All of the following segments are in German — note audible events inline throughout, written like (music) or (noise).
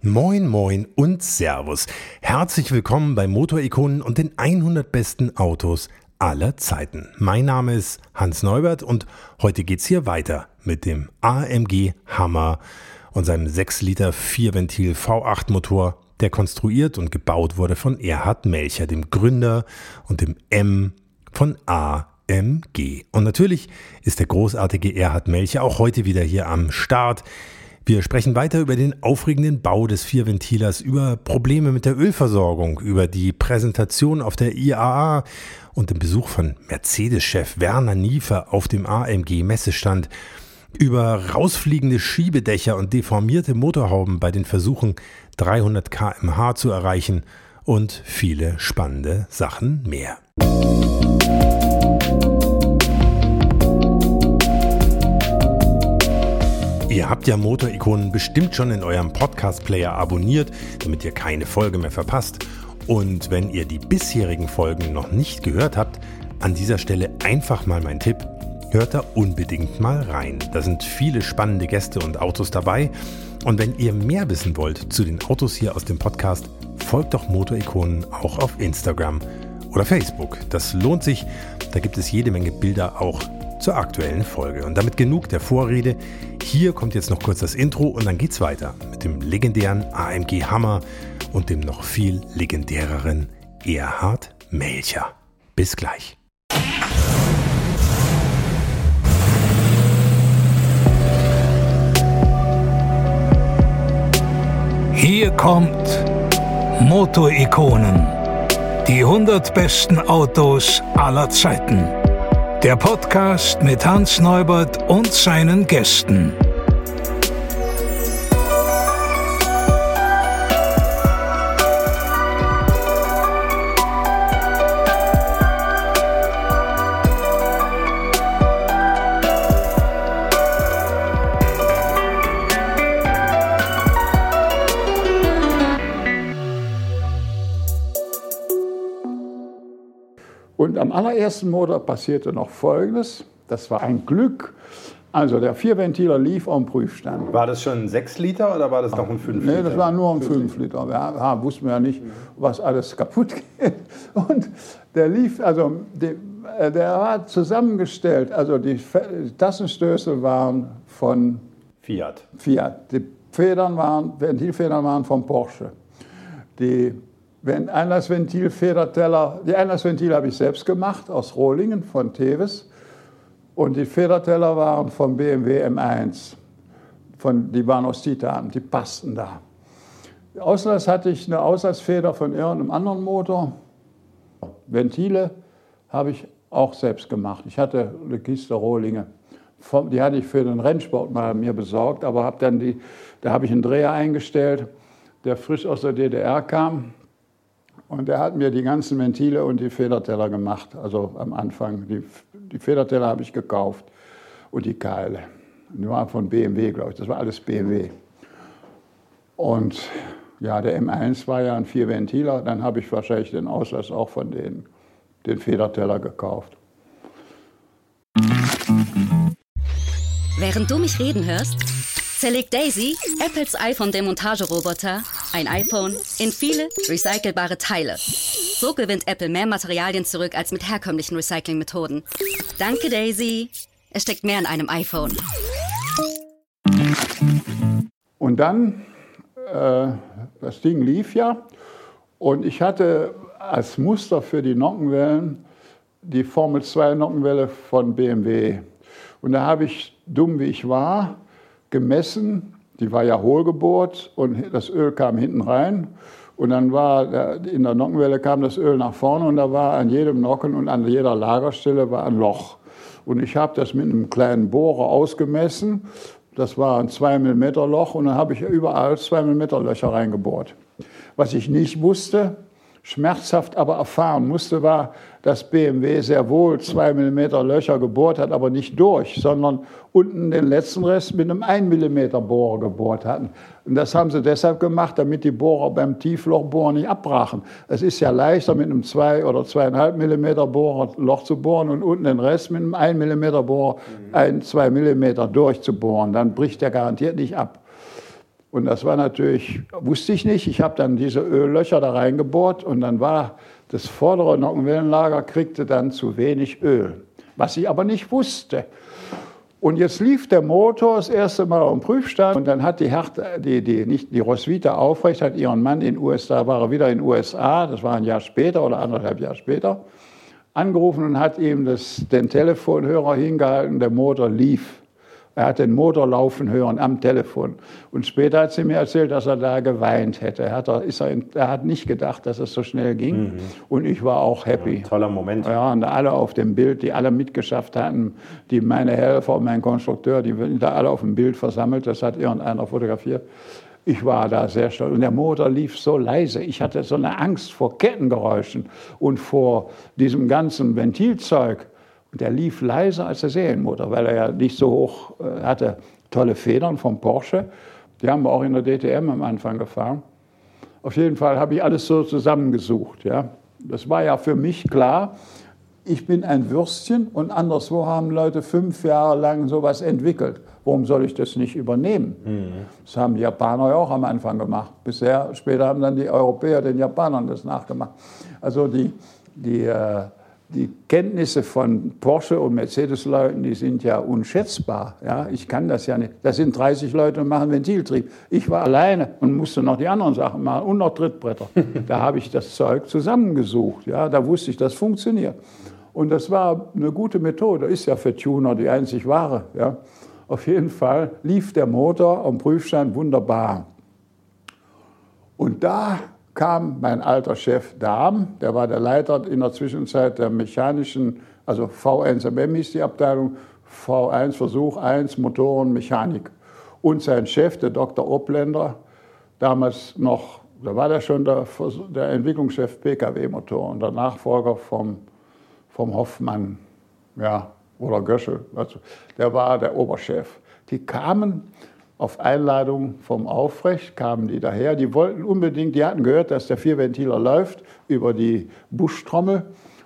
Moin, moin und Servus. Herzlich willkommen bei Motorikonen und den 100 besten Autos aller Zeiten. Mein Name ist Hans Neubert und heute geht's hier weiter mit dem AMG Hammer und seinem 6 Liter 4-Ventil V8 Motor, der konstruiert und gebaut wurde von Erhard Melcher, dem Gründer und dem M von AMG. Und natürlich ist der großartige Erhard Melcher auch heute wieder hier am Start. Wir sprechen weiter über den aufregenden Bau des Vierventilers, über Probleme mit der Ölversorgung, über die Präsentation auf der IAA und den Besuch von Mercedes-Chef Werner Niefer auf dem AMG-Messestand, über rausfliegende Schiebedächer und deformierte Motorhauben bei den Versuchen, 300 km/h zu erreichen und viele spannende Sachen mehr. Ihr habt ja Motorikonen bestimmt schon in eurem Podcast-Player abonniert, damit ihr keine Folge mehr verpasst. Und wenn ihr die bisherigen Folgen noch nicht gehört habt, an dieser Stelle einfach mal mein Tipp. Hört da unbedingt mal rein. Da sind viele spannende Gäste und Autos dabei. Und wenn ihr mehr wissen wollt zu den Autos hier aus dem Podcast, folgt doch Motorikonen auch auf Instagram oder Facebook. Das lohnt sich. Da gibt es jede Menge Bilder auch zur aktuellen Folge. Und damit genug der Vorrede. Hier kommt jetzt noch kurz das Intro und dann geht's weiter mit dem legendären AMG Hammer und dem noch viel legendäreren Erhard Melcher. Bis gleich. Hier kommt Motorikonen. Die 100 besten Autos aller Zeiten. Der Podcast mit Hans Neubert und seinen Gästen. Allerersten Motor passierte noch Folgendes. Das war ein Glück. Also der Vierventiler lief am Prüfstand. War das schon ein 6 Liter oder war das noch ein 5 Liter? Nee, das war nur ein 5 Liter. Wir ja, wussten ja nicht, was alles kaputt (laughs) geht. Und der lief, also die, äh, der war zusammengestellt. Also die Tassenstößel waren von Fiat. Fiat. Die Federn waren, Ventilfedern waren von Porsche. Die wenn Einlassventilfederteller, die Einlassventile habe ich selbst gemacht aus Rohlingen von Teves und die Federteller waren von BMW M1. Von, die waren aus Titan, die passten da. Auslass hatte ich eine Auslassfeder von irgendeinem anderen Motor. Ventile habe ich auch selbst gemacht. Ich hatte eine Kiste Rohlinge. Die hatte ich für den Rennsport mal mir besorgt, aber hab dann die, da habe ich einen Dreher eingestellt, der frisch aus der DDR kam und er hat mir die ganzen Ventile und die Federteller gemacht. Also am Anfang. Die, die Federteller habe ich gekauft und die Keile. Die waren von BMW, glaube ich. Das war alles BMW. Und ja, der M1 war ja ein Vierventiler. Dann habe ich wahrscheinlich den Auslass auch von denen, den Federteller gekauft. Während du mich reden hörst, zerlegt Daisy, Apples iPhone-Demontageroboter, ein iPhone in viele recycelbare Teile. So gewinnt Apple mehr Materialien zurück als mit herkömmlichen Recyclingmethoden. Danke, Daisy. Es steckt mehr in einem iPhone. Und dann, äh, das Ding lief ja. Und ich hatte als Muster für die Nockenwellen die Formel 2 Nockenwelle von BMW. Und da habe ich, dumm wie ich war, gemessen. Die war ja hohlgebohrt und das Öl kam hinten rein. Und dann war in der Nockenwelle kam das Öl nach vorne und da war an jedem Nocken und an jeder Lagerstelle war ein Loch. Und ich habe das mit einem kleinen Bohrer ausgemessen. Das war ein 2 mm Loch und dann habe ich überall 2 mm Löcher reingebohrt. Was ich nicht wusste, schmerzhaft aber erfahren musste, war, dass BMW sehr wohl 2 mm Löcher gebohrt hat, aber nicht durch, sondern unten den letzten Rest mit einem 1 mm Bohrer gebohrt hatten. Und das haben sie deshalb gemacht, damit die Bohrer beim Tieflochbohren nicht abbrachen. Es ist ja leichter, mit einem 2 oder 2,5 mm Bohrer Loch zu bohren und unten den Rest mit einem 1 mm Bohrer ein, 2 mm durchzubohren. Dann bricht der garantiert nicht ab. Und das war natürlich, wusste ich nicht. Ich habe dann diese Öllöcher da reingebohrt und dann war das vordere Nockenwellenlager, kriegte dann zu wenig Öl. Was ich aber nicht wusste. Und jetzt lief der Motor das erste Mal auf dem Prüfstand und dann hat die Hertha, die, die, nicht, die Roswitha Aufrecht, hat ihren Mann in USA, war er wieder in USA, das war ein Jahr später oder anderthalb Jahre später, angerufen und hat ihm das, den Telefonhörer hingehalten, der Motor lief. Er hat den Motor laufen hören am Telefon. Und später hat sie mir erzählt, dass er da geweint hätte. Er hat, ist er, er hat nicht gedacht, dass es so schnell ging. Mhm. Und ich war auch happy. Ja, toller Moment. Ja, und alle auf dem Bild, die alle mitgeschafft hatten, die meine Helfer und mein Konstrukteur, die sind da alle auf dem Bild versammelt. Das hat irgendeiner fotografiert. Ich war da sehr stolz. Und der Motor lief so leise. Ich hatte so eine Angst vor Kettengeräuschen und vor diesem ganzen Ventilzeug. Und der lief leiser als der Serienmotor, weil er ja nicht so hoch äh, hatte. Tolle Federn vom Porsche. Die haben wir auch in der DTM am Anfang gefahren. Auf jeden Fall habe ich alles so zusammengesucht. Ja. Das war ja für mich klar. Ich bin ein Würstchen und anderswo haben Leute fünf Jahre lang sowas entwickelt. Warum soll ich das nicht übernehmen? Mhm. Das haben die Japaner ja auch am Anfang gemacht. Bisher, später haben dann die Europäer den Japanern das nachgemacht. Also die, die äh, die Kenntnisse von Porsche und Mercedes-Leuten, die sind ja unschätzbar. Ja, ich kann das ja nicht. Das sind 30 Leute und machen Ventiltrieb. Ich war alleine und musste noch die anderen Sachen machen und noch Trittbretter. (laughs) da habe ich das Zeug zusammengesucht. Ja, da wusste ich, das funktioniert. Und das war eine gute Methode. Ist ja für Tuner die einzig wahre. Ja. Auf jeden Fall lief der Motor am Prüfstand wunderbar. Und da kam mein alter Chef Dahm, der war der Leiter in der Zwischenzeit der mechanischen, also V1MM hieß die Abteilung, V1 Versuch 1 Motoren Mechanik. Und sein Chef, der Dr. Obländer, damals noch, da war der schon der, der Entwicklungschef PKW-Motoren, der Nachfolger vom, vom Hoffmann, ja, oder Göschel, also der war der Oberchef. Die kamen auf Einladung vom Aufrecht kamen die daher. Die wollten unbedingt, die hatten gehört, dass der Vierventiler läuft über die Buschtrommel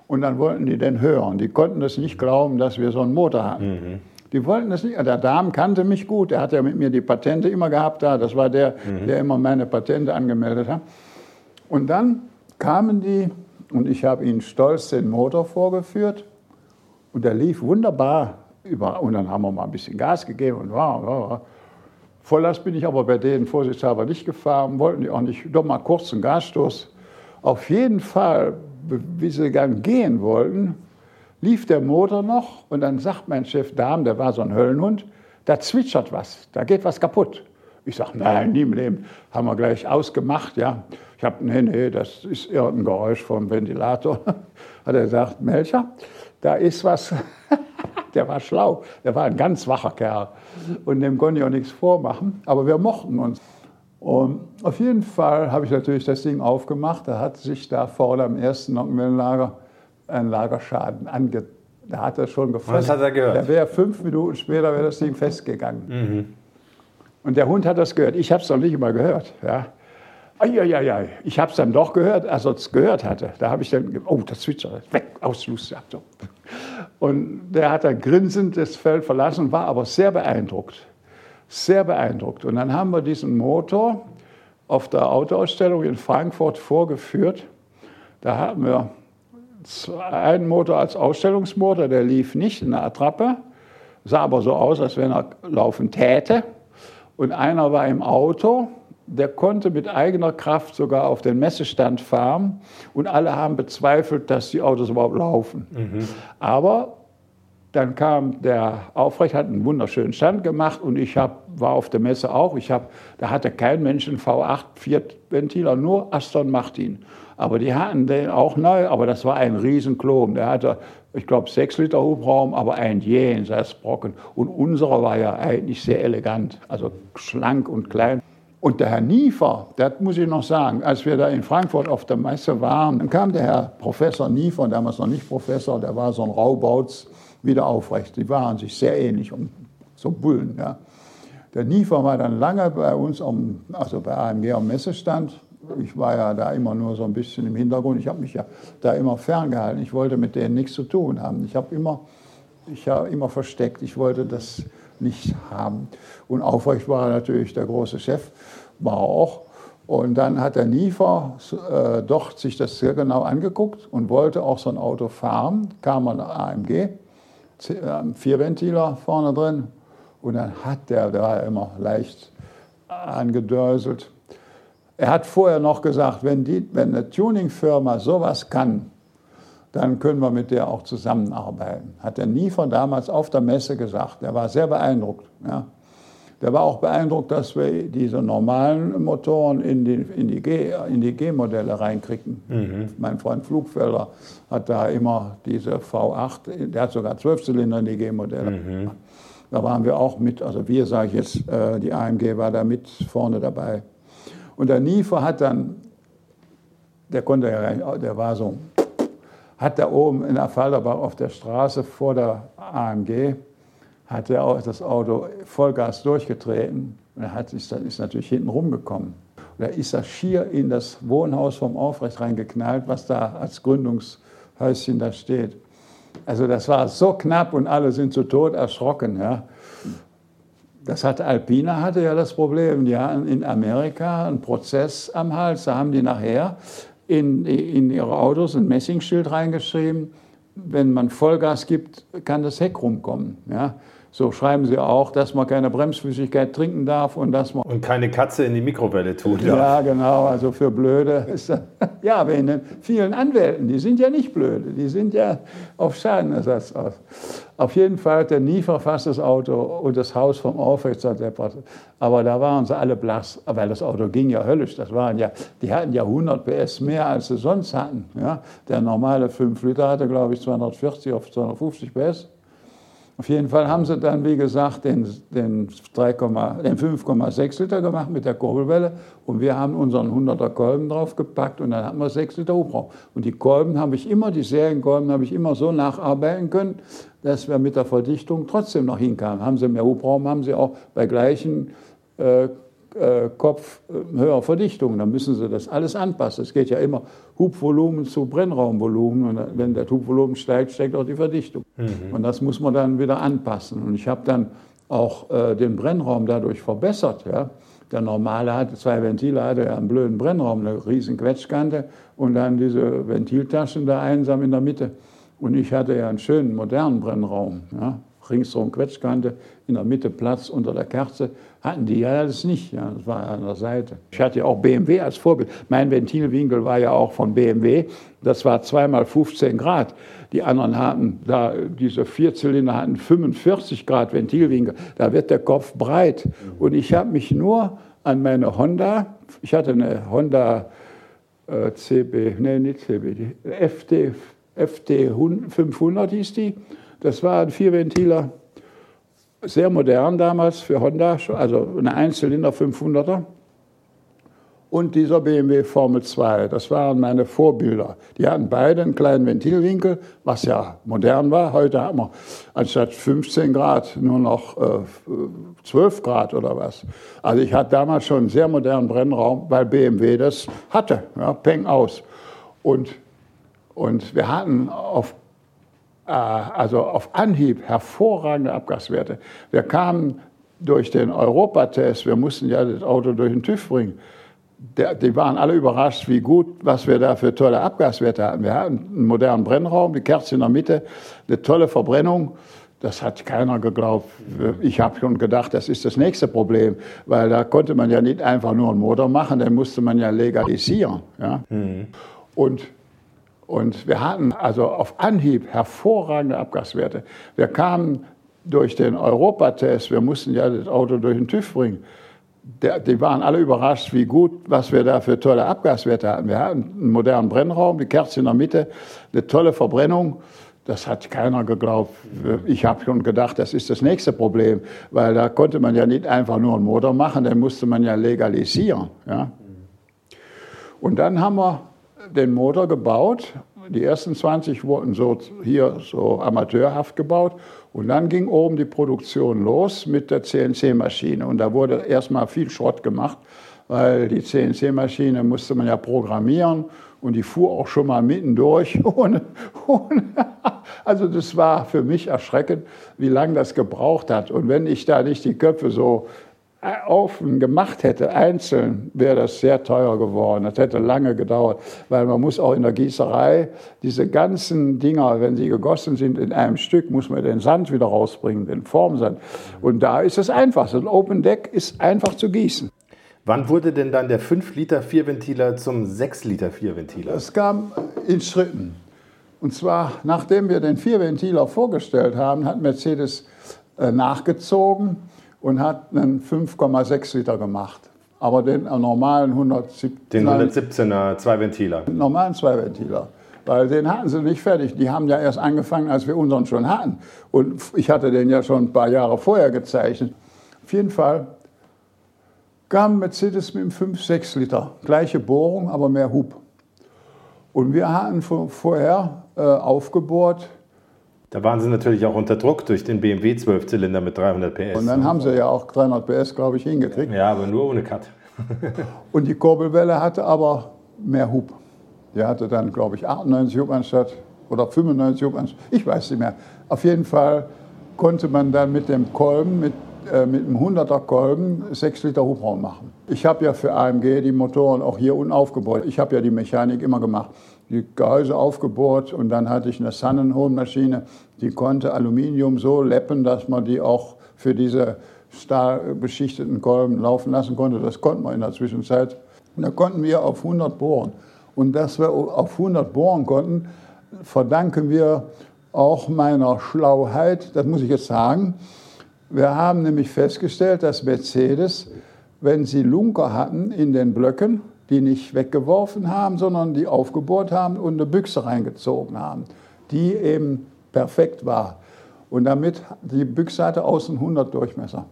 und dann wollten die den hören. Die konnten das nicht glauben, dass wir so einen Motor hatten. Mhm. Die wollten das nicht. Der Darm kannte mich gut. Der hat ja mit mir die Patente immer gehabt da. Das war der, mhm. der immer meine Patente angemeldet hat. Und dann kamen die und ich habe ihnen stolz den Motor vorgeführt und der lief wunderbar. Über, und dann haben wir mal ein bisschen Gas gegeben und wow, wow, wow. Volllast bin ich aber bei denen vorsichtshalber nicht gefahren, wollten die auch nicht, doch mal kurz einen Gasstoß. Auf jeden Fall, wie sie dann gehen wollten, lief der Motor noch und dann sagt mein Chef Dahm, der war so ein Höllenhund, da zwitschert was, da geht was kaputt. Ich sage, nein, nie im Leben. Haben wir gleich ausgemacht, ja. Ich habe, nee, nee, das ist irgendein Geräusch vom Ventilator. (laughs) Hat er gesagt, Melcher, da ist was (laughs) der war schlau, der war ein ganz wacher Kerl. Und dem konnte ich auch nichts vormachen, aber wir mochten uns. Und auf jeden Fall habe ich natürlich das Ding aufgemacht. Da hat sich da vorne am ersten Nockenwellenlager ein Lagerschaden ange... Da hat er schon gefressen. Was hat er gehört? Da wäre fünf Minuten später wäre das Ding festgegangen. Mhm. Und der Hund hat das gehört. Ich habe es noch nicht mal gehört. Ja. Eieiei. Ich habe es dann doch gehört, als er es gehört hatte. Da habe ich dann, oh, das zwitschert, weg. So. Und der hat dann grinsend das Feld verlassen, war aber sehr beeindruckt. Sehr beeindruckt. Und dann haben wir diesen Motor auf der Autoausstellung in Frankfurt vorgeführt. Da hatten wir einen Motor als Ausstellungsmotor, der lief nicht in der Attrappe, sah aber so aus, als wenn er laufen täte. Und einer war im Auto der konnte mit eigener Kraft sogar auf den Messestand fahren und alle haben bezweifelt, dass die Autos überhaupt laufen. Mhm. Aber dann kam der Aufrecht, hat einen wunderschönen Stand gemacht und ich hab, war auf der Messe auch. Ich hab, da hatte kein Mensch einen V8 Vierventiler, nur Aston Martin. Aber die hatten den auch neu, aber das war ein Riesenklon. Der hatte, ich glaube, 6 Liter Hubraum, aber ein Jenseitsbrocken. Und unserer war ja eigentlich sehr elegant, also schlank und klein. Und der Herr Niefer, das muss ich noch sagen, als wir da in Frankfurt auf der Messe waren, dann kam der Herr Professor Niefer, damals noch nicht Professor, der war so ein Raubauts, wieder aufrecht. Die waren sich sehr ähnlich, so Bullen. Ja. Der Niefer war dann lange bei uns, am, also bei AMG am Messestand. Ich war ja da immer nur so ein bisschen im Hintergrund. Ich habe mich ja da immer ferngehalten. Ich wollte mit denen nichts zu tun haben. Ich habe immer, hab immer versteckt. Ich wollte das nicht haben. Und Aufrecht war natürlich der große Chef, war auch. Und dann hat der Niefer äh, doch sich das sehr genau angeguckt und wollte auch so ein Auto fahren. Kam an AMG, äh, Vierventiler vorne drin. Und dann hat der, der war immer leicht angedörselt. Er hat vorher noch gesagt, wenn, die, wenn eine Tuningfirma sowas kann, dann können wir mit der auch zusammenarbeiten. Hat der Niefer damals auf der Messe gesagt. Er war sehr beeindruckt. Ja. Der war auch beeindruckt, dass wir diese normalen Motoren in die, in die, G, in die G-Modelle reinkriegen. Mhm. Mein Freund Flugfelder hat da immer diese V8, der hat sogar zwölf Zylinder in die G-Modelle. Mhm. Da waren wir auch mit, also wir sage ich jetzt, äh, die AMG war da mit vorne dabei. Und der Niefer hat dann, der konnte ja, der war so, hat da oben in der Falderbach auf der Straße vor der AMG, hat er auch das Auto Vollgas durchgetreten. Und er hat, ist, ist natürlich hinten rumgekommen. Und da ist er schier in das Wohnhaus vom Aufrecht reingeknallt, was da als Gründungshäuschen da steht. Also das war so knapp und alle sind zu Tod erschrocken. Ja. Das hatte Alpina hatte ja das Problem, die hatten in Amerika einen Prozess am Hals. Da haben die nachher in, in ihre Autos ein Messingschild reingeschrieben. Wenn man Vollgas gibt, kann das Heck rumkommen. Ja. So schreiben sie auch, dass man keine Bremsflüssigkeit trinken darf und dass man. Und keine Katze in die Mikrowelle tun darf. Ja, genau, also für Blöde. (laughs) Ist das, ja, aber in den vielen Anwälten, die sind ja nicht blöde, die sind ja auf Schadenersatz aus. Auf jeden Fall hat er nie verfasst das Auto und das Haus vom Aufrechtsdeppert. Aber da waren sie alle blass, weil das Auto ging ja höllisch. Das waren ja, die hatten ja 100 PS mehr, als sie sonst hatten. Ja, der normale 5 Liter hatte, glaube ich, 240 auf 250 PS. Auf jeden Fall haben sie dann, wie gesagt, den, den, den 5,6 Liter gemacht mit der Kurbelwelle und wir haben unseren 100er Kolben draufgepackt und dann hatten wir 6 Liter Hubraum. Und die Kolben habe ich immer, die Serienkolben habe ich immer so nacharbeiten können, dass wir mit der Verdichtung trotzdem noch hinkamen. Haben sie mehr Hubraum, haben sie auch bei gleichen äh, Kopf äh, höherer Verdichtung. Dann müssen Sie das alles anpassen. Es geht ja immer Hubvolumen zu Brennraumvolumen. Und wenn der Hubvolumen steigt, steigt auch die Verdichtung. Mhm. Und das muss man dann wieder anpassen. Und ich habe dann auch äh, den Brennraum dadurch verbessert. Ja. Der normale hatte zwei Ventile, hatte ja einen blöden Brennraum, eine riesen Quetschkante und dann diese Ventiltaschen da einsam in der Mitte. Und ich hatte ja einen schönen modernen Brennraum. Ja ringsherum Quetschkante, in der Mitte Platz unter der Kerze. Hatten die ja das nicht, ja, das war an der Seite. Ich hatte ja auch BMW als Vorbild. Mein Ventilwinkel war ja auch von BMW, das war zweimal 15 Grad. Die anderen hatten, da, diese Vierzylinder hatten 45 Grad Ventilwinkel, da wird der Kopf breit. Und ich habe mich nur an meine Honda, ich hatte eine Honda äh, CB, nee, nicht CB, die FT, FT 500 hieß die, das war ein Vierventiler, sehr modern damals für Honda, also eine Einzylinder 500er. Und dieser BMW Formel 2, das waren meine Vorbilder. Die hatten beide einen kleinen Ventilwinkel, was ja modern war. Heute haben wir anstatt 15 Grad nur noch äh, 12 Grad oder was. Also ich hatte damals schon einen sehr modernen Brennraum, weil BMW das hatte. Ja, Peng aus. Und, und wir hatten auf also auf Anhieb hervorragende Abgaswerte. Wir kamen durch den Europatest, wir mussten ja das Auto durch den TÜV bringen. Der, die waren alle überrascht, wie gut, was wir da für tolle Abgaswerte hatten. Wir hatten einen modernen Brennraum, die Kerze in der Mitte, eine tolle Verbrennung. Das hat keiner geglaubt. Ich habe schon gedacht, das ist das nächste Problem, weil da konnte man ja nicht einfach nur einen Motor machen, den musste man ja legalisieren. Ja? Mhm. Und und wir hatten also auf Anhieb hervorragende Abgaswerte. Wir kamen durch den Europatest, wir mussten ja das Auto durch den TÜV bringen. Der, die waren alle überrascht, wie gut, was wir da für tolle Abgaswerte hatten. Wir hatten einen modernen Brennraum, die Kerze in der Mitte, eine tolle Verbrennung. Das hat keiner geglaubt. Ich habe schon gedacht, das ist das nächste Problem, weil da konnte man ja nicht einfach nur einen Motor machen, den musste man ja legalisieren. Ja? Und dann haben wir den Motor gebaut. Die ersten 20 wurden so hier so amateurhaft gebaut. Und dann ging oben die Produktion los mit der CNC-Maschine. Und da wurde erstmal viel Schrott gemacht, weil die CNC-Maschine musste man ja programmieren und die fuhr auch schon mal mittendurch (laughs) ohne, ohne Also das war für mich erschreckend, wie lange das gebraucht hat. Und wenn ich da nicht die Köpfe so offen gemacht hätte, einzeln, wäre das sehr teuer geworden. Das hätte lange gedauert, weil man muss auch in der Gießerei diese ganzen Dinger, wenn sie gegossen sind in einem Stück, muss man den Sand wieder rausbringen, den Formsand. Und da ist es einfach. So ein Open Deck ist einfach zu gießen. Wann wurde denn dann der 5 Liter Vierventiler zum 6 Liter Vierventiler? Das kam in Schritten. Und zwar, nachdem wir den Vierventiler vorgestellt haben, hat Mercedes äh, nachgezogen und hat einen 5,6 Liter gemacht. Aber den normalen 117, den 117er Zweiventiler. Normalen Zweiventiler. Weil den hatten sie nicht fertig. Die haben ja erst angefangen, als wir unseren schon hatten. Und ich hatte den ja schon ein paar Jahre vorher gezeichnet. Auf jeden Fall kam Mercedes mit dem 5-6 Liter. Gleiche Bohrung, aber mehr Hub. Und wir hatten vorher äh, aufgebohrt da waren sie natürlich auch unter Druck durch den BMW 12-Zylinder mit 300 PS. Und dann haben sie ja auch 300 PS, glaube ich, hingekriegt. Ja, aber nur ohne Cut. (laughs) und die Kurbelwelle hatte aber mehr Hub. Die hatte dann, glaube ich, 98 Hub anstatt oder 95 Hub anstatt. Ich weiß nicht mehr. Auf jeden Fall konnte man dann mit dem Kolben, mit, äh, mit einem 100er Kolben, 6 Liter Hubraum machen. Ich habe ja für AMG die Motoren auch hier unten aufgebaut. Ich habe ja die Mechanik immer gemacht die Gehäuse aufgebohrt und dann hatte ich eine Sannenhohnmaschine, die konnte Aluminium so leppen, dass man die auch für diese stahlbeschichteten Kolben laufen lassen konnte. Das konnten wir in der Zwischenzeit. Da konnten wir auf 100 bohren. Und dass wir auf 100 bohren konnten, verdanken wir auch meiner Schlauheit. Das muss ich jetzt sagen. Wir haben nämlich festgestellt, dass Mercedes, wenn sie Lunker hatten in den Blöcken, die nicht weggeworfen haben, sondern die aufgebohrt haben und eine Büchse reingezogen haben, die eben perfekt war. Und damit, die Büchse hatte außen 100 Durchmesser.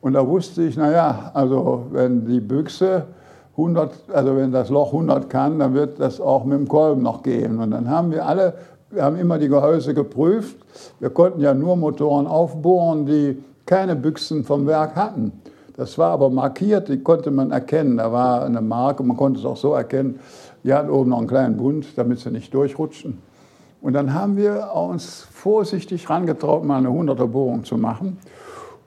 Und da wusste ich, naja, also wenn die Büchse 100, also wenn das Loch 100 kann, dann wird das auch mit dem Kolben noch gehen. Und dann haben wir alle, wir haben immer die Gehäuse geprüft. Wir konnten ja nur Motoren aufbohren, die keine Büchsen vom Werk hatten. Das war aber markiert, die konnte man erkennen. Da war eine Marke, man konnte es auch so erkennen. Die hatten oben noch einen kleinen Bund, damit sie nicht durchrutschen. Und dann haben wir uns vorsichtig rangetraut, mal eine 100er Bohrung zu machen.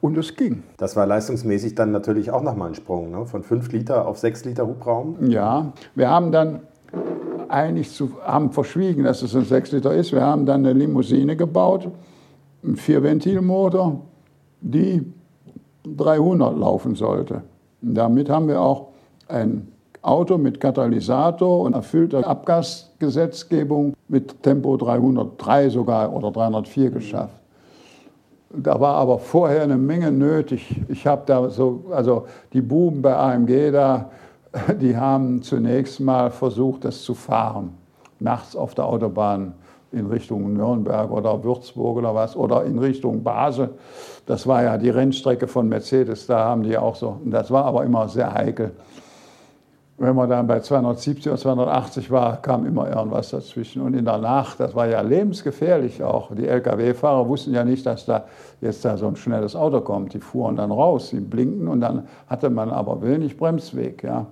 Und es ging. Das war leistungsmäßig dann natürlich auch nochmal ein Sprung, ne? von 5 Liter auf 6 Liter Hubraum. Ja, wir haben dann eigentlich zu, haben verschwiegen, dass es ein 6 Liter ist. Wir haben dann eine Limousine gebaut, einen Vierventilmotor, die 300 laufen sollte. Und damit haben wir auch ein Auto mit Katalysator und erfüllter Abgasgesetzgebung mit Tempo 303 sogar oder 304 geschafft. Da war aber vorher eine Menge nötig. Ich habe da so, also die Buben bei AMG da, (laughs) die haben zunächst mal versucht, das zu fahren. Nachts auf der Autobahn in Richtung Nürnberg oder Würzburg oder was, oder in Richtung Basel. Das war ja die Rennstrecke von Mercedes, da haben die auch so. Das war aber immer sehr heikel. Wenn man dann bei 270 oder 280 war, kam immer irgendwas dazwischen. Und in der Nacht, das war ja lebensgefährlich auch. Die Lkw-Fahrer wussten ja nicht, dass da jetzt da so ein schnelles Auto kommt. Die fuhren dann raus, die blinkten und dann hatte man aber wenig Bremsweg. Ja.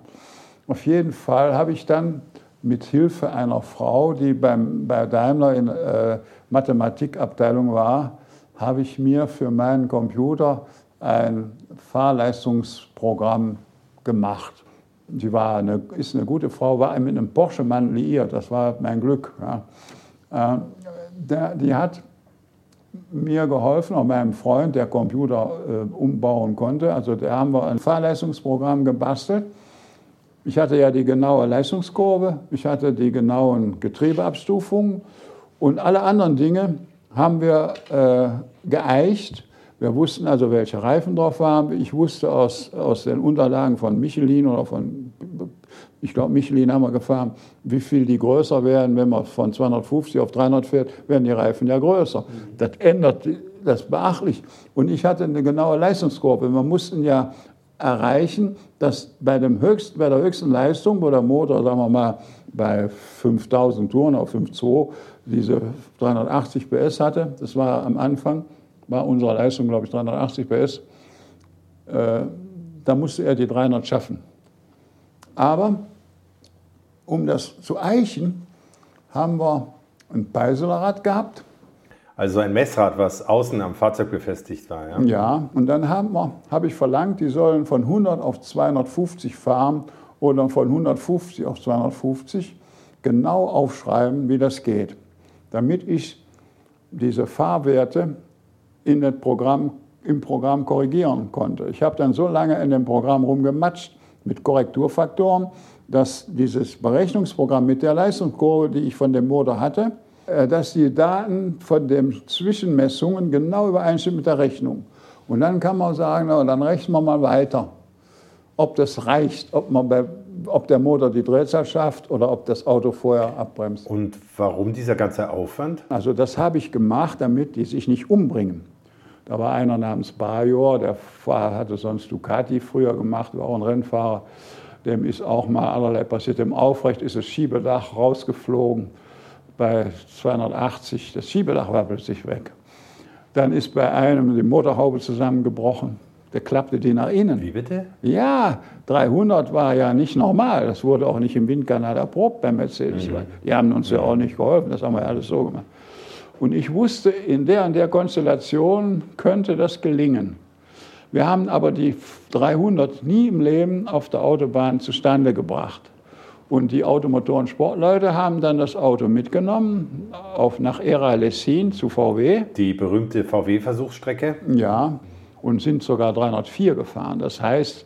Auf jeden Fall habe ich dann mit Hilfe einer Frau, die beim, bei Daimler in äh, Mathematikabteilung war, habe ich mir für meinen Computer ein Fahrleistungsprogramm gemacht. Sie war eine, ist eine gute Frau, war mit einem Porsche-Mann liiert, das war mein Glück. Ja. Äh, der, die hat mir geholfen, auch meinem Freund, der Computer äh, umbauen konnte. Also da haben wir ein Fahrleistungsprogramm gebastelt ich hatte ja die genaue Leistungskurve, ich hatte die genauen Getriebeabstufungen und alle anderen Dinge haben wir äh, geeicht. Wir wussten also, welche Reifen drauf waren. Ich wusste aus, aus den Unterlagen von Michelin oder von, ich glaube, Michelin haben wir gefahren, wie viel die größer werden. Wenn man von 250 auf 300 fährt, werden die Reifen ja größer. Das ändert das beachtlich. Und ich hatte eine genaue Leistungskurve. Wir mussten ja erreichen, dass bei, dem höchsten, bei der höchsten Leistung, wo der Motor, sagen wir mal, bei 5000 Touren auf 5.2 diese 380 PS hatte, das war am Anfang, war unsere Leistung, glaube ich, 380 PS, äh, da musste er die 300 schaffen. Aber um das zu eichen, haben wir ein Peiselerrad gehabt. Also ein Messrad, was außen am Fahrzeug befestigt war. Ja, ja und dann habe hab ich verlangt, die sollen von 100 auf 250 fahren oder von 150 auf 250 genau aufschreiben, wie das geht, damit ich diese Fahrwerte in das Programm, im Programm korrigieren konnte. Ich habe dann so lange in dem Programm rumgematscht mit Korrekturfaktoren, dass dieses Berechnungsprogramm mit der Leistungskurve, die ich von dem Motor hatte, dass die Daten von den Zwischenmessungen genau übereinstimmen mit der Rechnung. Und dann kann man sagen, na, dann rechnen wir mal weiter, ob das reicht, ob, man bei, ob der Motor die Drehzahl schafft oder ob das Auto vorher abbremst. Und warum dieser ganze Aufwand? Also das habe ich gemacht, damit die sich nicht umbringen. Da war einer namens Bajor, der hatte sonst Ducati früher gemacht, war auch ein Rennfahrer. Dem ist auch mal allerlei passiert. Dem Aufrecht ist das Schiebedach rausgeflogen bei 280. Das Schiebedach war plötzlich weg. Dann ist bei einem die Motorhaube zusammengebrochen. Der klappte die nach innen. Wie bitte? Ja, 300 war ja nicht normal. Das wurde auch nicht im Windkanal erprobt bei Mercedes. Mhm. Die haben uns ja auch nicht geholfen. Das haben wir ja alles so gemacht. Und ich wusste, in der und der Konstellation könnte das gelingen. Wir haben aber die 300 nie im Leben auf der Autobahn zustande gebracht. Und die Automotoren-Sportleute haben dann das Auto mitgenommen auf, nach Era Lessin zu VW. Die berühmte VW-Versuchsstrecke? Ja, und sind sogar 304 gefahren. Das heißt,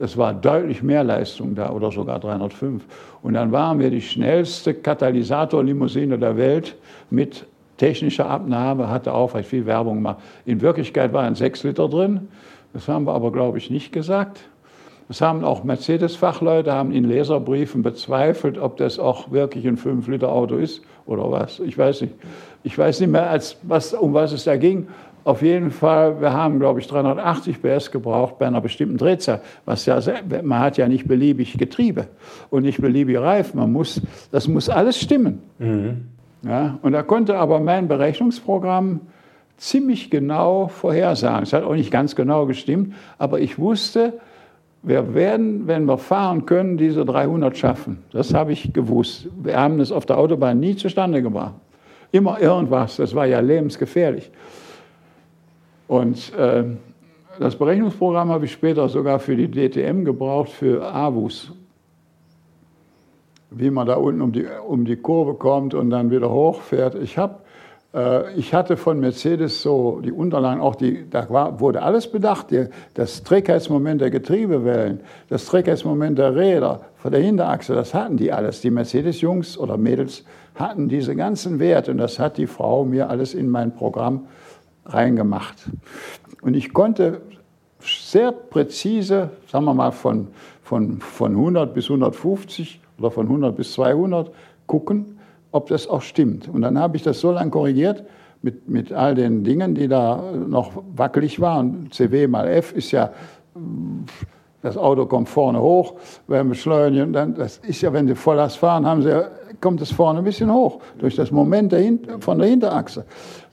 es war deutlich mehr Leistung da oder sogar 305. Und dann waren wir die schnellste Katalysatorlimousine der Welt mit technischer Abnahme, hatte auch recht viel Werbung gemacht. In Wirklichkeit waren 6 Liter drin. Das haben wir aber, glaube ich, nicht gesagt. Das haben auch Mercedes-Fachleute, haben in Leserbriefen bezweifelt, ob das auch wirklich ein 5-Liter-Auto ist oder was. Ich weiß nicht. Ich weiß nicht mehr, als was, um was es da ging. Auf jeden Fall, wir haben, glaube ich, 380 PS gebraucht bei einer bestimmten Drehzahl. Was ja, man hat ja nicht beliebig Getriebe und nicht beliebig Reifen. Man muss, das muss alles stimmen. Mhm. Ja, und da konnte aber mein Berechnungsprogramm ziemlich genau vorhersagen. Es hat auch nicht ganz genau gestimmt, aber ich wusste, wir werden, wenn wir fahren können, diese 300 schaffen. Das habe ich gewusst. Wir haben es auf der Autobahn nie zustande gebracht. Immer irgendwas, das war ja lebensgefährlich. Und äh, das Berechnungsprogramm habe ich später sogar für die DTM gebraucht, für AWUS. Wie man da unten um die, um die Kurve kommt und dann wieder hochfährt. Ich habe ich hatte von Mercedes so die Unterlagen, auch die, da war, wurde alles bedacht. Das Trägheitsmoment der Getriebewellen, das Trägheitsmoment der Räder, von der Hinterachse, das hatten die alles. Die Mercedes-Jungs oder Mädels hatten diese ganzen Werte und das hat die Frau mir alles in mein Programm reingemacht. Und ich konnte sehr präzise, sagen wir mal von, von, von 100 bis 150 oder von 100 bis 200 gucken, ob das auch stimmt. Und dann habe ich das so lange korrigiert mit, mit all den Dingen, die da noch wackelig waren. CW mal F ist ja, das Auto kommt vorne hoch, beim Beschleunigen, dann, das ist ja, wenn Sie Volllast fahren, haben Sie, kommt es vorne ein bisschen hoch, durch das Moment der, von der Hinterachse.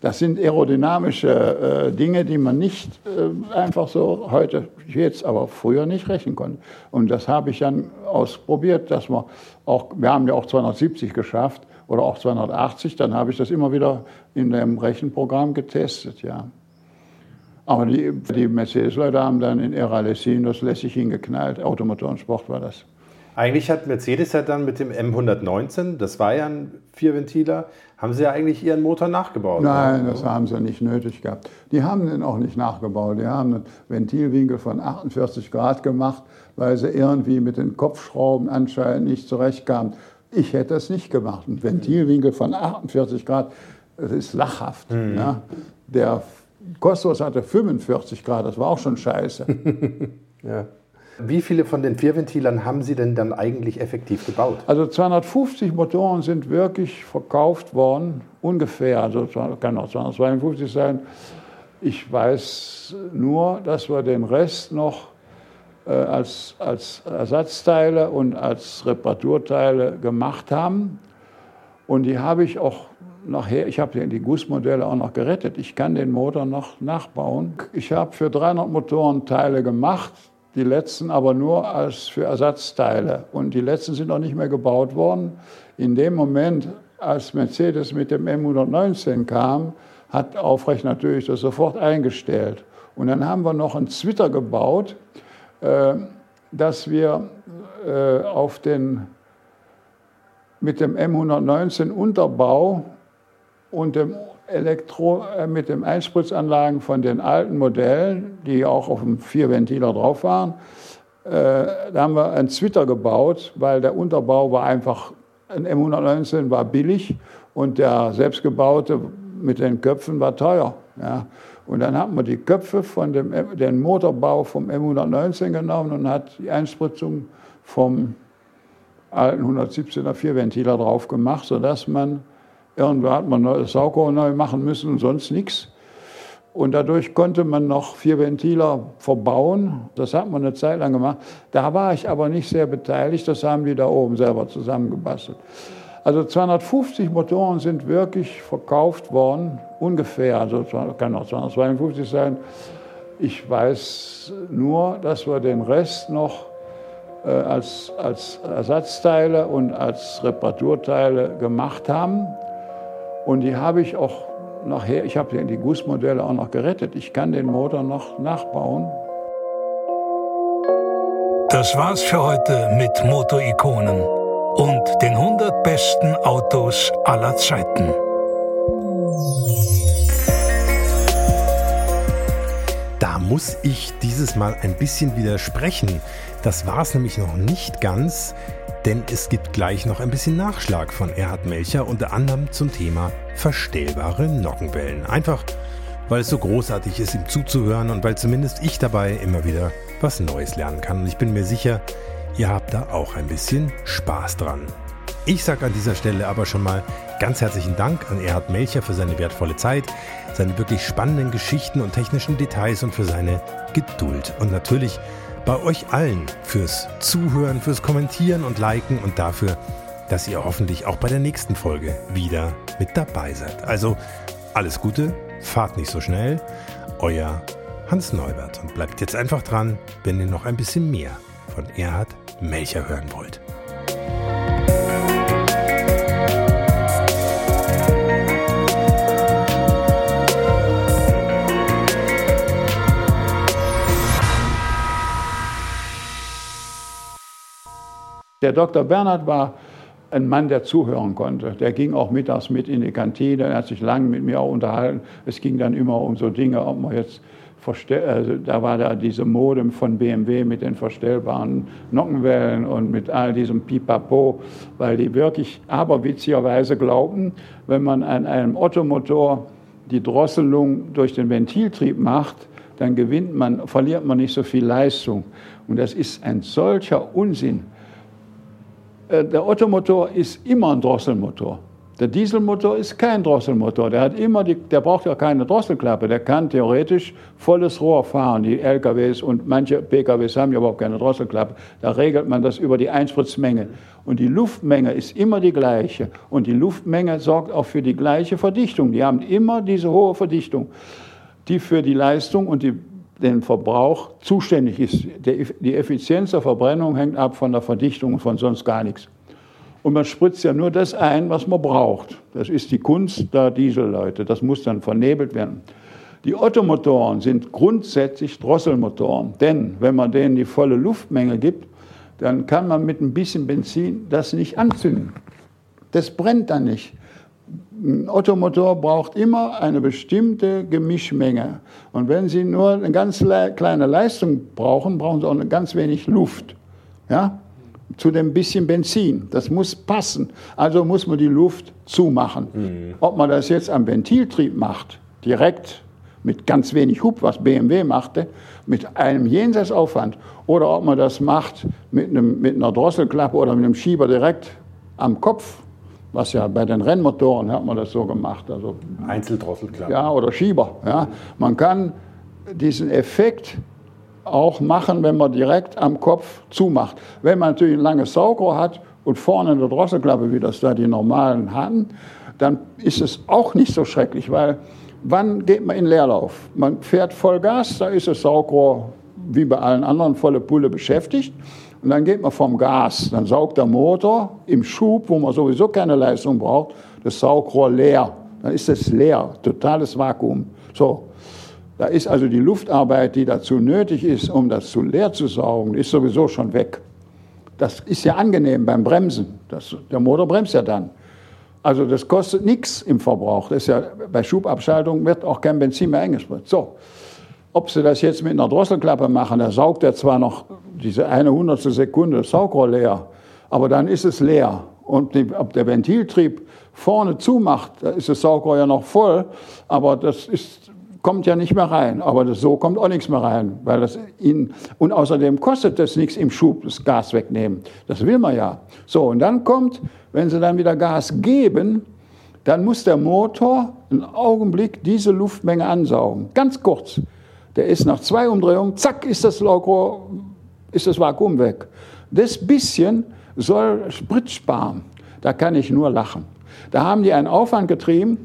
Das sind aerodynamische äh, Dinge, die man nicht äh, einfach so heute, jetzt, aber früher nicht rechnen konnte. Und das habe ich dann ausprobiert, dass wir auch, wir haben ja auch 270 geschafft, oder auch 280, dann habe ich das immer wieder in dem Rechenprogramm getestet, ja. Aber die, die Mercedes-Leute haben dann in Era Lessin das lässig hingeknallt. Automotorensport war das. Eigentlich hat Mercedes ja dann mit dem M119, das war ja ein Vierventiler, haben sie ja eigentlich ihren Motor nachgebaut. Nein, oder? das haben sie nicht nötig gehabt. Die haben den auch nicht nachgebaut. Die haben einen Ventilwinkel von 48 Grad gemacht, weil sie irgendwie mit den Kopfschrauben anscheinend nicht zurechtkamen. Ich hätte es nicht gemacht. Ein Ventilwinkel von 48 Grad, das ist lachhaft. Mhm. Ja. Der Kostos hatte 45 Grad, das war auch schon scheiße. (laughs) ja. Wie viele von den Vierventilern haben Sie denn dann eigentlich effektiv gebaut? Also 250 Motoren sind wirklich verkauft worden, ungefähr. Also kann auch 252 sein. Ich weiß nur, dass wir den Rest noch als, als Ersatzteile und als Reparaturteile gemacht haben. Und die habe ich auch nachher, ich habe die Gussmodelle auch noch gerettet. Ich kann den Motor noch nachbauen. Ich habe für 300 Motoren Teile gemacht, die letzten aber nur als für Ersatzteile. Und die letzten sind noch nicht mehr gebaut worden. In dem Moment, als Mercedes mit dem M119 kam, hat Aufrecht natürlich das sofort eingestellt. Und dann haben wir noch einen Zwitter gebaut, äh, dass wir äh, auf den, mit dem M119 Unterbau und dem Elektro, äh, mit den Einspritzanlagen von den alten Modellen, die auch auf dem Vierventiler drauf waren, äh, da haben wir einen Zwitter gebaut, weil der Unterbau war einfach, ein M119 war billig und der selbstgebaute mit den Köpfen war teuer. Ja. Und dann hat man die Köpfe von dem den Motorbau vom M119 genommen und hat die Einspritzung vom alten 117er Vierventiler drauf gemacht, sodass man, irgendwo hat man das Saugrohr neu machen müssen und sonst nichts. Und dadurch konnte man noch vier Ventiler verbauen. Das hat man eine Zeit lang gemacht. Da war ich aber nicht sehr beteiligt. Das haben die da oben selber zusammengebastelt. Also 250 Motoren sind wirklich verkauft worden, ungefähr. Also kann auch 252 sein. Ich weiß nur, dass wir den Rest noch äh, als, als Ersatzteile und als Reparaturteile gemacht haben. Und die habe ich auch nachher, ich habe die Gussmodelle auch noch gerettet. Ich kann den Motor noch nachbauen. Das war's für heute mit Motorikonen und den 100 besten Autos aller Zeiten. Da muss ich dieses Mal ein bisschen widersprechen. Das war es nämlich noch nicht ganz, denn es gibt gleich noch ein bisschen Nachschlag von Erhard Melcher, unter anderem zum Thema verstellbare Nockenwellen. Einfach, weil es so großartig ist, ihm zuzuhören und weil zumindest ich dabei immer wieder was Neues lernen kann. Und ich bin mir sicher, ihr habt da auch ein bisschen Spaß dran. Ich sage an dieser Stelle aber schon mal ganz herzlichen Dank an Erhard Melcher für seine wertvolle Zeit, seine wirklich spannenden Geschichten und technischen Details und für seine Geduld. Und natürlich bei euch allen fürs Zuhören, fürs Kommentieren und Liken und dafür, dass ihr hoffentlich auch bei der nächsten Folge wieder mit dabei seid. Also alles Gute, fahrt nicht so schnell. Euer Hans Neubert und bleibt jetzt einfach dran, wenn ihr noch ein bisschen mehr von Erhard Melcher hören wollt. Der Dr. Bernhard war ein Mann, der zuhören konnte. Der ging auch mittags mit in die Kantine, er hat sich lange mit mir auch unterhalten. Es ging dann immer um so Dinge, ob man jetzt also da war da diese Modem von BMW mit den verstellbaren Nockenwellen und mit all diesem Pipapo, weil die wirklich aberwitzigerweise glaubten, wenn man an einem Ottomotor die Drosselung durch den Ventiltrieb macht, dann gewinnt man, verliert man nicht so viel Leistung. Und das ist ein solcher Unsinn. Äh, der Ottomotor ist immer ein Drosselmotor. Der Dieselmotor ist kein Drosselmotor. Der, hat immer die, der braucht ja keine Drosselklappe. Der kann theoretisch volles Rohr fahren. Die LKWs und manche PKWs haben ja überhaupt keine Drosselklappe. Da regelt man das über die Einspritzmenge. Und die Luftmenge ist immer die gleiche. Und die Luftmenge sorgt auch für die gleiche Verdichtung. Die haben immer diese hohe Verdichtung, die für die Leistung und die den Verbrauch zuständig ist. Die Effizienz der Verbrennung hängt ab von der Verdichtung und von sonst gar nichts. Und man spritzt ja nur das ein, was man braucht. Das ist die Kunst der Dieselleute. Das muss dann vernebelt werden. Die Ottomotoren sind grundsätzlich Drosselmotoren, denn wenn man denen die volle Luftmenge gibt, dann kann man mit ein bisschen Benzin das nicht anzünden. Das brennt dann nicht. Ein Ottomotor braucht immer eine bestimmte Gemischmenge. Und wenn Sie nur eine ganz kleine Leistung brauchen, brauchen Sie auch ganz wenig Luft. Ja? Zu dem bisschen Benzin. Das muss passen. Also muss man die Luft zumachen. Mhm. Ob man das jetzt am Ventiltrieb macht, direkt mit ganz wenig Hub, was BMW machte, mit einem Jenseitsaufwand, oder ob man das macht mit, einem, mit einer Drosselklappe oder mit einem Schieber direkt am Kopf, was ja bei den Rennmotoren hat man das so gemacht. Also, Einzeldrosselklappe. Ja, oder Schieber. Ja. Man kann diesen Effekt auch machen, wenn man direkt am Kopf zumacht. Wenn man natürlich ein langes Saugrohr hat und vorne eine Drosselklappe, wie das da die normalen hatten, dann ist es auch nicht so schrecklich, weil wann geht man in Leerlauf? Man fährt Vollgas, da ist das Saugrohr wie bei allen anderen volle Pulle beschäftigt. Und dann geht man vom Gas. Dann saugt der Motor im Schub, wo man sowieso keine Leistung braucht, das Saugrohr leer. Dann ist es leer, totales Vakuum. So. Da ist also die Luftarbeit, die dazu nötig ist, um das zu leer zu saugen, ist sowieso schon weg. Das ist ja angenehm beim Bremsen. Das, der Motor bremst ja dann. Also das kostet nichts im Verbrauch. Das ist ja, bei Schubabschaltung wird auch kein Benzin mehr eingespritzt. So, ob Sie das jetzt mit einer Drosselklappe machen, da saugt er zwar noch diese eine hundertstel Sekunde das Saugrohr leer, aber dann ist es leer. Und ob der Ventiltrieb vorne zumacht, da ist das Saugrohr ja noch voll, aber das ist, kommt ja nicht mehr rein. Aber das, so kommt auch nichts mehr rein. Weil das in, und außerdem kostet das nichts im Schub, das Gas wegnehmen. Das will man ja. So, und dann kommt wenn Sie dann wieder Gas geben, dann muss der Motor einen Augenblick diese Luftmenge ansaugen. Ganz kurz. Der ist nach zwei Umdrehungen, zack, ist das Laugrohr, ist das Vakuum weg. Das bisschen soll Sprit sparen. Da kann ich nur lachen. Da haben die einen Aufwand getrieben.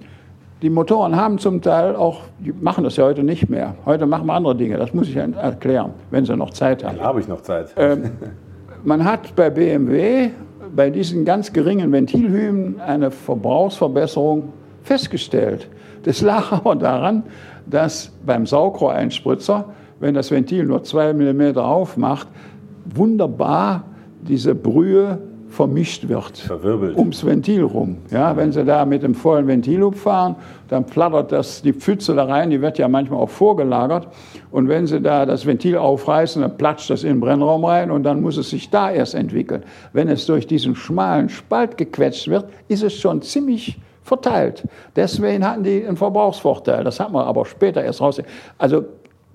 Die Motoren haben zum Teil auch, die machen das ja heute nicht mehr. Heute machen wir andere Dinge. Das muss ich erklären, wenn Sie noch Zeit haben. Dann habe ich noch Zeit. Ähm, man hat bei BMW bei diesen ganz geringen Ventilhymen eine Verbrauchsverbesserung festgestellt. Das lag (laughs) aber daran, dass beim Saugrohreinspritzer, wenn das Ventil nur zwei Millimeter aufmacht, wunderbar diese Brühe vermischt wird. Verwirbelt. Ums Ventil rum. Ja, wenn Sie da mit dem vollen Ventilhub fahren, dann flattert das, die Pfütze da rein, die wird ja manchmal auch vorgelagert. Und wenn Sie da das Ventil aufreißen, dann platscht das in den Brennraum rein und dann muss es sich da erst entwickeln. Wenn es durch diesen schmalen Spalt gequetscht wird, ist es schon ziemlich verteilt. Deswegen hatten die einen Verbrauchsvorteil. Das hat man aber später erst raus. Also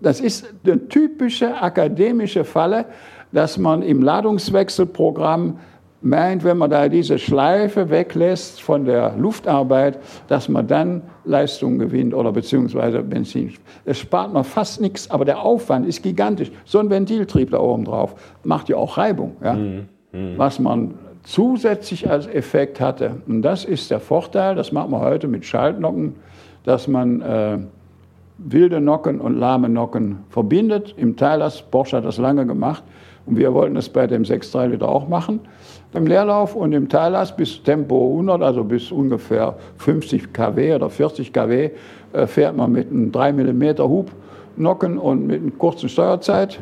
das ist eine typische akademische Falle, dass man im Ladungswechselprogramm meint, wenn man da diese Schleife weglässt von der Luftarbeit, dass man dann Leistung gewinnt oder beziehungsweise Benzin. Es spart man fast nichts, aber der Aufwand ist gigantisch. So ein Ventiltrieb da oben drauf macht ja auch Reibung. Ja? Mhm. Mhm. Was man zusätzlich als Effekt hatte, und das ist der Vorteil, das macht man heute mit Schaltnocken, dass man äh, wilde Nocken und lahme Nocken verbindet. Im Teillast, Porsche hat das lange gemacht und wir wollten das bei dem 6.3 Liter auch machen. Im Leerlauf und im Teillast bis Tempo 100, also bis ungefähr 50 kW oder 40 kW, äh, fährt man mit einem 3 mm Hubnocken und mit einer kurzen Steuerzeit,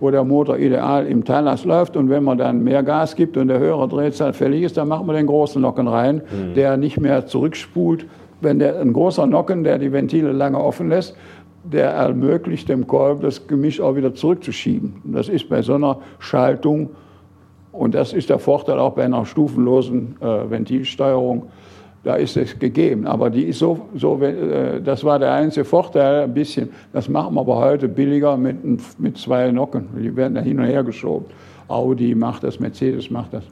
wo der Motor ideal im Teillast läuft. Und wenn man dann mehr Gas gibt und der höhere Drehzahl fällig ist, dann macht man den großen Nocken rein, mhm. der nicht mehr zurückspult. Wenn der, ein großer Nocken, der die Ventile lange offen lässt, der ermöglicht dem Kolb, das Gemisch auch wieder zurückzuschieben. Das ist bei so einer Schaltung und das ist der Vorteil auch bei einer stufenlosen äh, Ventilsteuerung. Da ist es gegeben. Aber die ist so, so äh, das war der einzige Vorteil ein bisschen. Das machen wir aber heute billiger mit, mit zwei Nocken. Die werden da hin und her geschoben. Audi macht das, Mercedes macht das.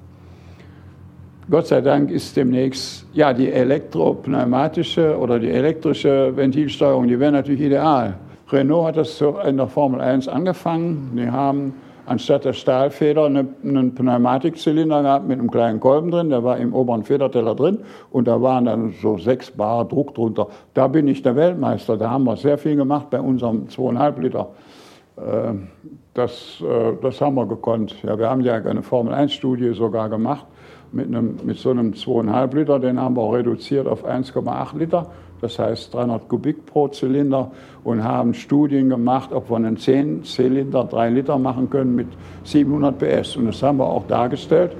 Gott sei Dank ist demnächst, ja, die elektropneumatische oder die elektrische Ventilsteuerung, die wäre natürlich ideal. Renault hat das in der Formel 1 angefangen. Die haben anstatt der Stahlfeder einen Pneumatikzylinder gehabt mit einem kleinen Kolben drin, der war im oberen Federteller drin und da waren dann so sechs Bar Druck drunter. Da bin ich der Weltmeister, da haben wir sehr viel gemacht bei unserem zweieinhalb Liter. Äh, das, äh, das haben wir gekonnt. Ja, wir haben ja eine Formel-1-Studie sogar gemacht mit, einem, mit so einem 2,5 Liter, den haben wir auch reduziert auf 1,8 Liter das heißt 300 Kubik pro Zylinder und haben Studien gemacht, ob wir einen 10 Zylinder 3 Liter machen können mit 700 PS. Und das haben wir auch dargestellt.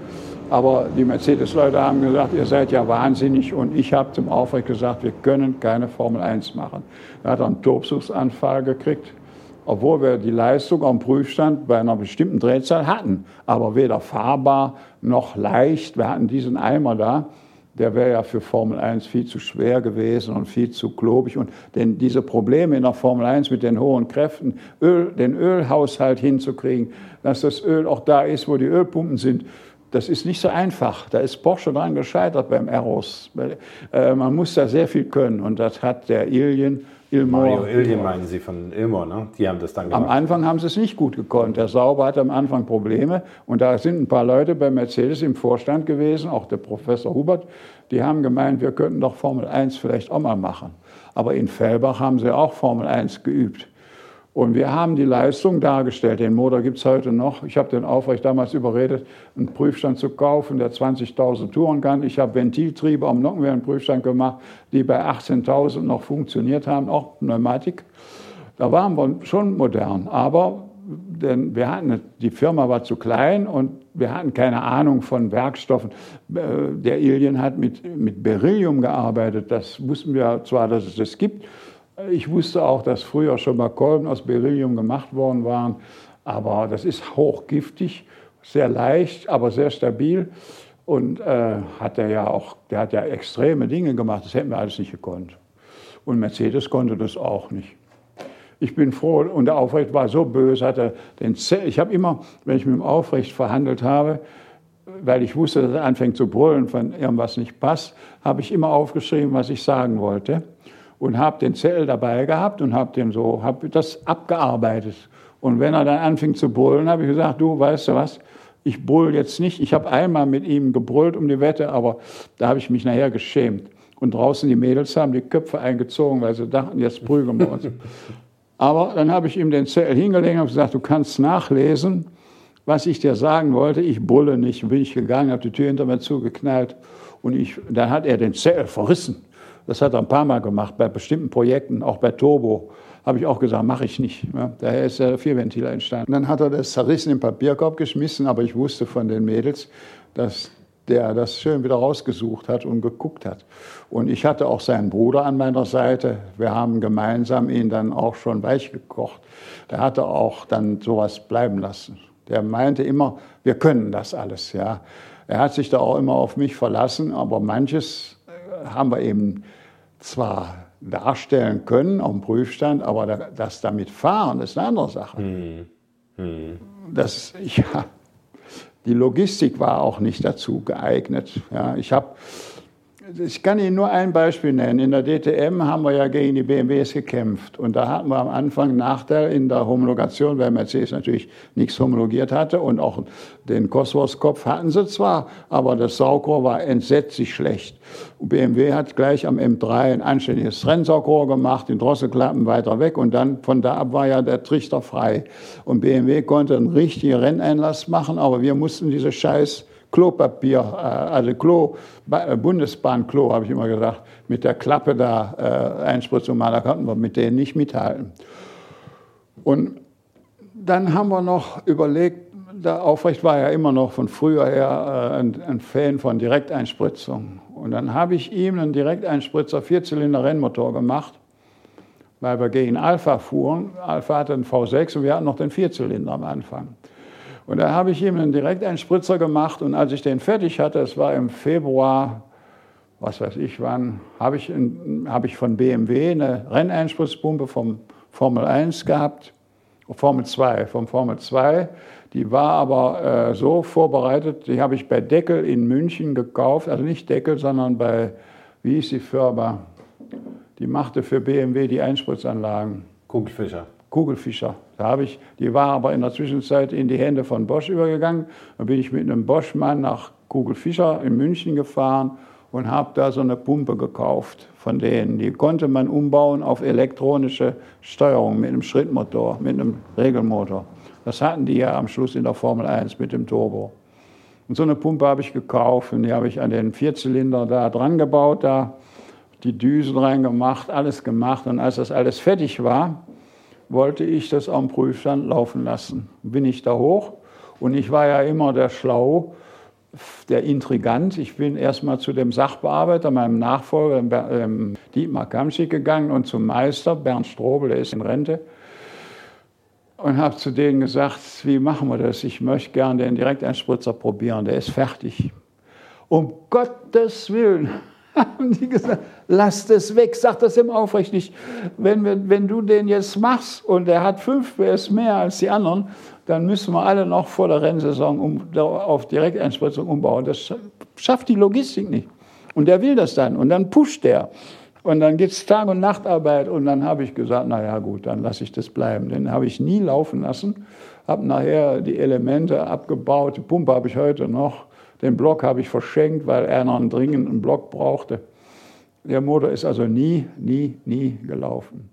Aber die Mercedes-Leute haben gesagt, ihr seid ja wahnsinnig. Und ich habe zum Aufrecht gesagt, wir können keine Formel 1 machen. Er hat einen Tobsuchsanfall gekriegt, obwohl wir die Leistung am Prüfstand bei einer bestimmten Drehzahl hatten. Aber weder fahrbar noch leicht. Wir hatten diesen Eimer da der wäre ja für Formel 1 viel zu schwer gewesen und viel zu klobig. Und denn diese Probleme in der Formel 1 mit den hohen Kräften, Öl, den Ölhaushalt hinzukriegen, dass das Öl auch da ist, wo die Ölpumpen sind, das ist nicht so einfach. Da ist Porsche dran gescheitert beim Eros. Äh, man muss da sehr viel können und das hat der Ilien Ilmor. Mario Ilien meinen Sie von Ilmor, ne? Die haben das dann gemacht. Am Anfang haben sie es nicht gut gekonnt. Der Sauber hatte am Anfang Probleme und da sind ein paar Leute bei Mercedes im Vorstand gewesen, auch der Professor Hubert, die haben gemeint, wir könnten doch Formel 1 vielleicht auch mal machen. Aber in Fellbach haben sie auch Formel 1 geübt. Und wir haben die Leistung dargestellt. Den Motor gibt es heute noch. Ich habe den Aufrecht damals überredet, einen Prüfstand zu kaufen, der 20.000 Touren kann. Ich habe Ventiltriebe am Nockenwellenprüfstand gemacht, die bei 18.000 noch funktioniert haben, auch Pneumatik. Da waren wir schon modern. Aber denn wir hatten, die Firma war zu klein und wir hatten keine Ahnung von Werkstoffen. Äh, der Alien hat mit, mit Beryllium gearbeitet. Das wussten wir zwar, dass es das gibt, ich wusste auch, dass früher schon mal Kolben aus Beryllium gemacht worden waren, aber das ist hochgiftig, sehr leicht, aber sehr stabil. Und äh, hat er ja auch, der hat ja extreme Dinge gemacht, das hätten wir alles nicht gekonnt. Und Mercedes konnte das auch nicht. Ich bin froh, und der Aufrecht war so böse, hat er den Z ich habe immer, wenn ich mit dem Aufrecht verhandelt habe, weil ich wusste, dass er anfängt zu brüllen, wenn irgendwas nicht passt, habe ich immer aufgeschrieben, was ich sagen wollte und habe den Zettel dabei gehabt und habe den so, habe das abgearbeitet. Und wenn er dann anfing zu brüllen, habe ich gesagt, du weißt du was, ich brüll jetzt nicht. Ich habe einmal mit ihm gebrüllt um die Wette, aber da habe ich mich nachher geschämt. Und draußen die Mädels haben die Köpfe eingezogen, weil sie dachten, jetzt prügeln wir uns. (laughs) aber dann habe ich ihm den Zettel hingelegt und gesagt, du kannst nachlesen, was ich dir sagen wollte. Ich brülle nicht. Bin ich gegangen, habe die Tür hinter mir zugeknallt und ich, dann hat er den Zettel verrissen. Das hat er ein paar Mal gemacht, bei bestimmten Projekten, auch bei Turbo. Habe ich auch gesagt, mache ich nicht. Ja, daher ist der Vierventiler entstanden. dann hat er das zerrissen im Papierkorb geschmissen, aber ich wusste von den Mädels, dass der das schön wieder rausgesucht hat und geguckt hat. Und ich hatte auch seinen Bruder an meiner Seite. Wir haben gemeinsam ihn dann auch schon weich gekocht. Der hatte auch dann sowas bleiben lassen. Der meinte immer, wir können das alles. Ja. Er hat sich da auch immer auf mich verlassen, aber manches äh, haben wir eben zwar darstellen können auf dem Prüfstand, aber das damit fahren ist eine andere Sache. Hm. Hm. Das, ja, die Logistik war auch nicht dazu geeignet. Ja, ich habe ich kann Ihnen nur ein Beispiel nennen. In der DTM haben wir ja gegen die BMWs gekämpft. Und da hatten wir am Anfang Nachteil in der Homologation, weil Mercedes natürlich nichts homologiert hatte. Und auch den Cosworth-Kopf hatten sie zwar, aber das Saugrohr war entsetzlich schlecht. Und BMW hat gleich am M3 ein anständiges Rennsaugrohr gemacht, den Drosselklappen weiter weg. Und dann von da ab war ja der Trichter frei. Und BMW konnte einen richtigen Renneinlass machen, aber wir mussten diese scheiß Klopapier, äh, also Klo, äh, Bundesbahn-Klo, habe ich immer gesagt, mit der Klappe da äh, Einspritzung machen, da konnten wir mit denen nicht mithalten. Und dann haben wir noch überlegt, der Aufrecht war ja immer noch von früher her ein, ein, Fan von Direkteinspritzung. Und dann habe ich ihm einen Direkteinspritzer Vierzylinder-Rennmotor gemacht, weil wir gegen Alpha fuhren. Alpha hatte einen V6 und wir hatten noch den Vierzylinder am Anfang. Und da habe ich ihm einen Direkteinspritzer gemacht und als ich den fertig hatte, es war im Februar, was weiß ich wann, habe ich, hab ich von BMW eine Renneinspritzpumpe vom Formel 1 gehabt, Formel 2, vom Formel 2. Die war aber äh, so vorbereitet, die habe ich bei Deckel in München gekauft, also nicht Deckel, sondern bei, wie hieß die Firma, die machte für BMW die Einspritzanlagen. Kugelfischer. Kugelfischer. Da habe ich, die war aber in der Zwischenzeit in die Hände von Bosch übergegangen. Da bin ich mit einem Bosch-Mann nach Kugelfischer in München gefahren und habe da so eine Pumpe gekauft von denen. Die konnte man umbauen auf elektronische Steuerung mit einem Schrittmotor, mit einem Regelmotor. Das hatten die ja am Schluss in der Formel 1 mit dem Turbo. Und so eine Pumpe habe ich gekauft und die habe ich an den Vierzylinder da dran gebaut, da die Düsen reingemacht, alles gemacht. Und als das alles fertig war, wollte ich das am Prüfstand laufen lassen. Bin ich da hoch und ich war ja immer der Schlau, der Intrigant. Ich bin erstmal zu dem Sachbearbeiter, meinem Nachfolger, ähm, Dietmar Kamschick, gegangen und zum Meister, Bernd Strobel, der ist in Rente, und habe zu denen gesagt, wie machen wir das? Ich möchte gerne den Direkteinspritzer probieren, der ist fertig. Um Gottes Willen, (laughs) haben die gesagt, lass das weg, sag das ihm aufrichtig. Wenn, wir, wenn du den jetzt machst und der hat fünf PS mehr als die anderen, dann müssen wir alle noch vor der Rennsaison um, auf Direkteinspritzung umbauen. Das schafft die Logistik nicht. Und der will das dann und dann pusht der. Und dann gibt es Tag- und Nachtarbeit und dann habe ich gesagt, naja gut, dann lasse ich das bleiben. Den habe ich nie laufen lassen, habe nachher die Elemente abgebaut, die Pumpe habe ich heute noch den Block habe ich verschenkt, weil er noch einen dringenden Block brauchte. Der Motor ist also nie, nie, nie gelaufen.